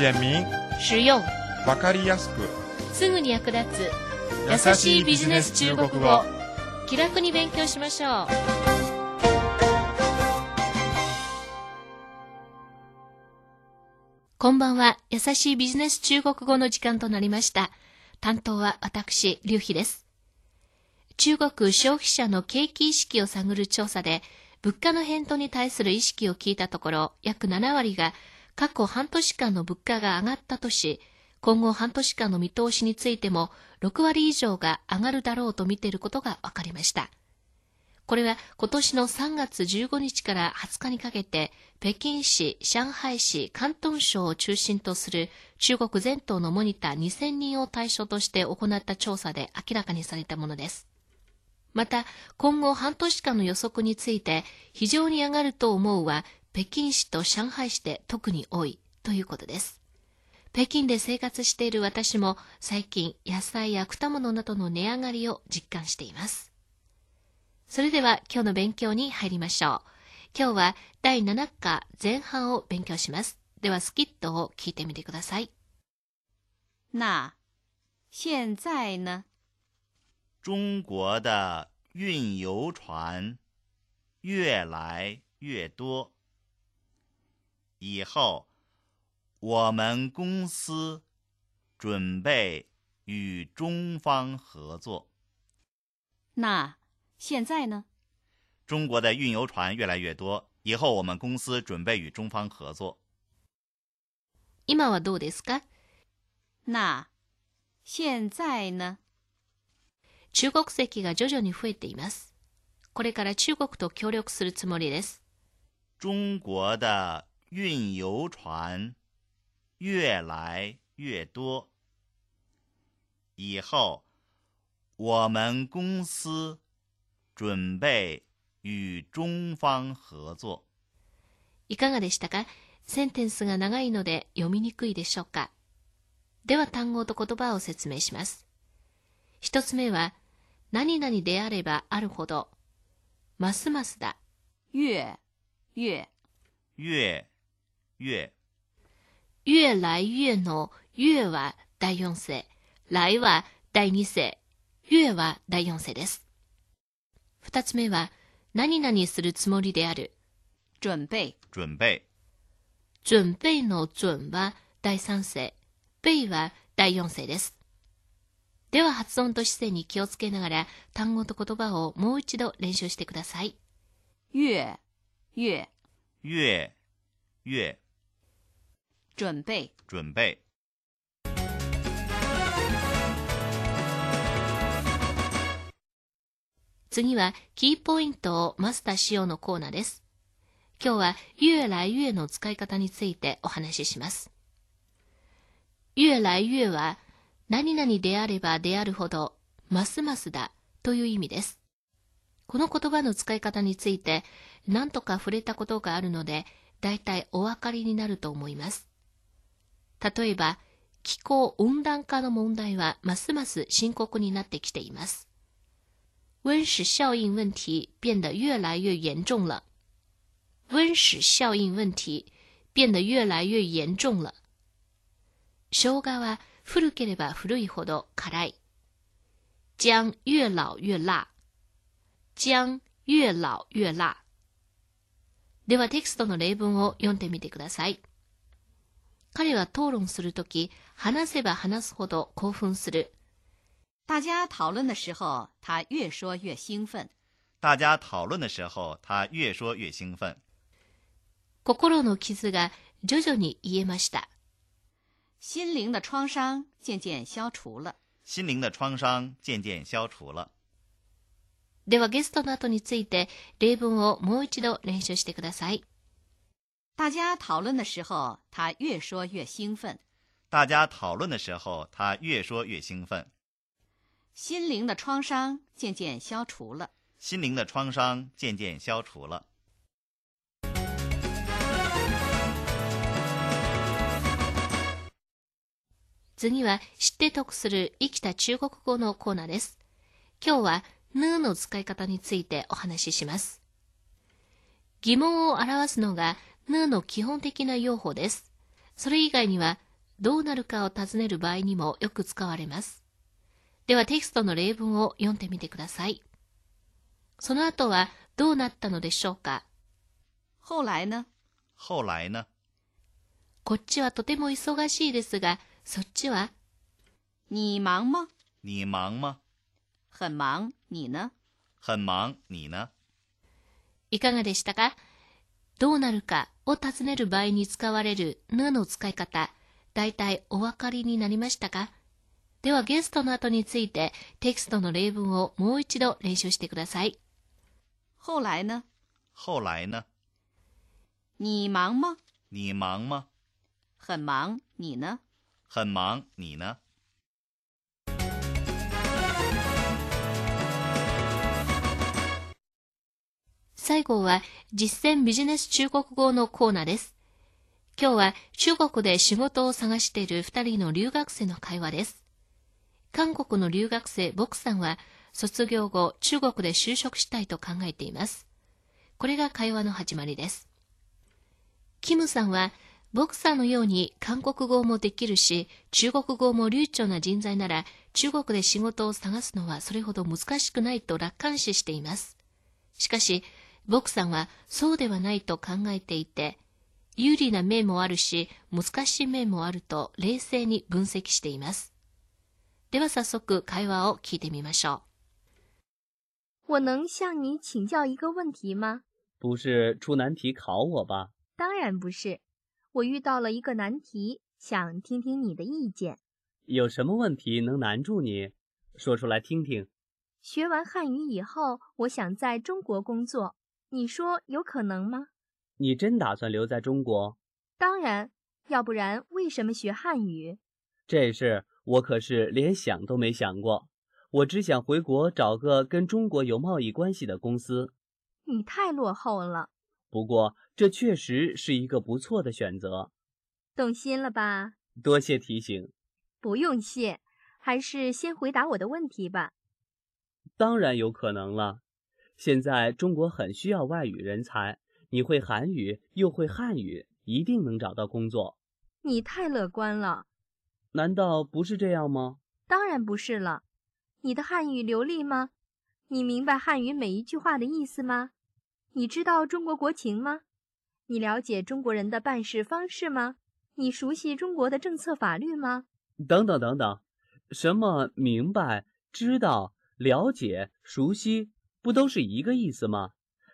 简明、实用、わかりやすく、すぐに役立つ。優しいビジネス中国語。気楽に勉強しましょう。こんばんは。優しいビジネス中国語の時間となりました。担当は私劉飛です。中国消費者の景気意識を探る調査で物価の変動に対する意識を聞いたところ約7割が過去半年間の物価が上がったとし今後半年間の見通しについても6割以上が上がるだろうと見ていることが分かりました。これは今年の3月15日から20日にかけて北京市、上海市、広東省を中心とする中国全島のモニター2000人を対象として行った調査で明らかにされたものです。また、今後半年間の予測について非常に上がると思うは北京市と上海市で特に多いということです。北京で生活している私も最近野菜や果物などの値上がりを実感しています。それでは今日の勉強に入りましょう。今日は第7課前半を勉強します。ではスキットを聞いてみてください。那现在呢？中国的运油船越来越多，以后我们公司准备与中方合作。那现在呢？中国的运油船越来越多，以后我们公司准备与中方合作。今はどうですか那现在呢？中国籍が徐々に増えています。これから中国と協力するつもりです。中国的 运油船越来越多，以后我们公司准备与中方合作。いかがでしたか？センテンスが長いので読みにくいでしょうか？では単語と言葉を説明します。一つ目は、何々であればあるほど、ますますだ。越越越越越来越の越は第四世、来は第二世、越は第四世です。二つ目は、何々するつもりである。准备准備。準備の準は第三世、備は第四世です。では発音と姿勢に気をつけながら単語と言葉をもう一度練習してください。越越越越准备准備次はキーポイントをマスターしようのコーナーです。今日は越来越の使い方についてお話しします。越来越は何々であればであるほど、ますますだという意味です。この言葉の使い方について何とか触れたことがあるので、だいたいお分かりになると思います。例えば、気候温暖化の問題はますます深刻になってきています。温室效应问题变得越来越严重了。温室效应问题变得越来越严重了。生姜は古ければ古いほど辛い。姜越老越辣。姜越老越辣。ではテキストの例文を読んでみてください。彼は討論するとき、話せば話すほど興奮する。大家讨论的时候，他越说越兴奋。大家讨论的时候，他越说越兴奋。心の傷が徐々に癒えました。心灵的创伤渐渐消除了。心灵的创伤渐渐消除了。ではゲストの後について例文をもう一度練習してください。大家讨论的时候，他越说越兴奋。大家讨论的时候，他越说越兴奋。心灵的创伤渐渐消除了。心灵的创伤渐渐消除了。次は知って得する生きた中国語のコーナーです。今日はぬの使い方についてお話しします。疑問を表すのが ぬの基本的な用法です。それ以外にはどうなるかを尋ねる場合にもよく使われます。ではテキストの例文を読んでみてください。その後はどうなったのでしょうか？后来呢？后来呢？こっちはとても忙しいですが、そっちは？你忙吗？你忙吗？很忙？你呢？很忙？你呢？いかがでしたか？どうなるかを尋ねる場合に使われるぬの使い方、だいたいお分かりになりましたか？ではゲストの後についてテキストの例文をもう一度練習してください。后来呢？后来呢？你忙吗？你忙吗？很忙？你呢？很忙？你呢？最後は実践ビジネス中国語のコーナーです。今日は中国で仕事を探している二人の留学生の会話です。韓国の留学生ボクさんは卒業後中国で就職したいと考えています。これが会話の始まりです。キムさんはボクさんのように韓国語もできるし中国語も流暢な人材なら中国で仕事を探すのはそれほど難しくないと楽観視しています。しかし、ボクさんはそうではないと考えていて、有利な面もあるし、難しい面もあると冷静に分析しています。では早速会話を聞いてみましょ我能向你请教一个问题吗？不是出难题考我吧？当然不是，我遇到了一个难题，想听听你的意见。有什么问题能难住你？说出来听听。学完汉语以后，我想在中国工作，你说有可能吗？你真打算留在中国？当然，要不然为什么学汉语？这事我可是连想都没想过。我只想回国找个跟中国有贸易关系的公司。你太落后了，不过这确实是一个不错的选择。动心了吧？多谢提醒。不用谢，还是先回答我的问题吧。当然有可能了。现在中国很需要外语人才，你会韩语又会汉语，一定能找到工作。你太乐观了，难道不是这样吗？当然不是了。你的汉语流利吗？你明白汉语每一句话的意思吗？你知道中国国情吗？你了解中国人的办事方式吗？你熟悉中国的政策法律吗？等等等等，什么明白、知道、了解、熟悉，不都是一个意思吗？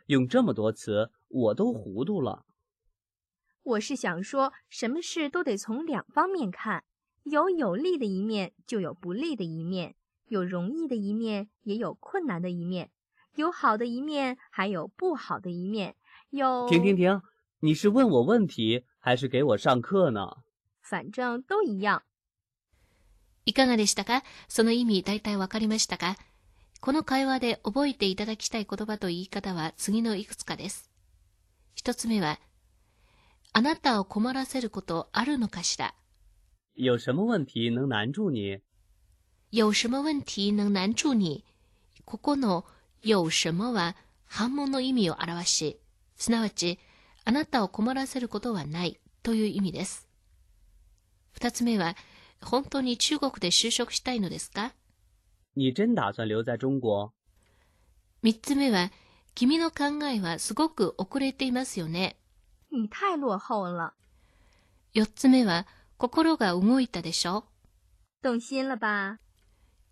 用这么多词，我都糊涂了。我是想说，什么事都得从两方面看，有有利的一面，就有不利的一面；有容易的一面，也有困难的一面；有好的一面，还有不好的一面。有停停停！你是问我问题，还是给我上课呢？反正都一样。う。いかがでしたかその意味大体わかりましたか この会話で覚えていただきたい言葉と言い方は次のいくつかです。一つ目は、あなたを困らせることあるのかしら？有什么问题能难住你？有什么問題能難住にここの有什么は反問の意味を表し、すなわち、あなたを困らせることはないという意味です。二つ目は、本当に中国で就職したいのですか？你真打算留在中国？三つ目は、君の考えはすごく遅れていますよね。你太落后了，四つ目は、心が動いたでしょ？动心了吧？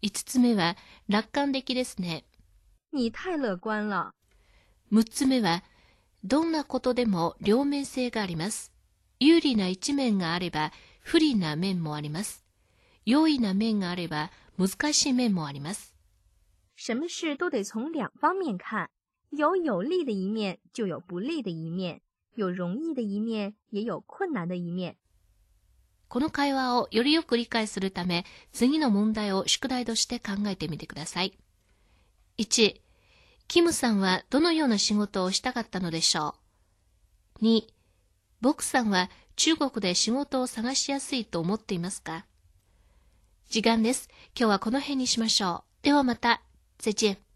五つ目は、楽観的ですね。你太乐观了，六つ目は、どんなことでも両面性があります。有利な一面があれば、不利な面もあります。良いな面があれば、難しい面もあります。什么事都得从两方面看，有有利的一面，就有不利的一面；有容易的一面，也有困难的一面。この会話をよりよく理解するため、次の問題を宿題として考えてみてください。1、キムさんはどのような仕事をしたかったのでしょう ?2、ボクさんは中国で仕事を探しやすいと思っていますか？時間です。今日はこの辺にしましょう。ではまた。再见。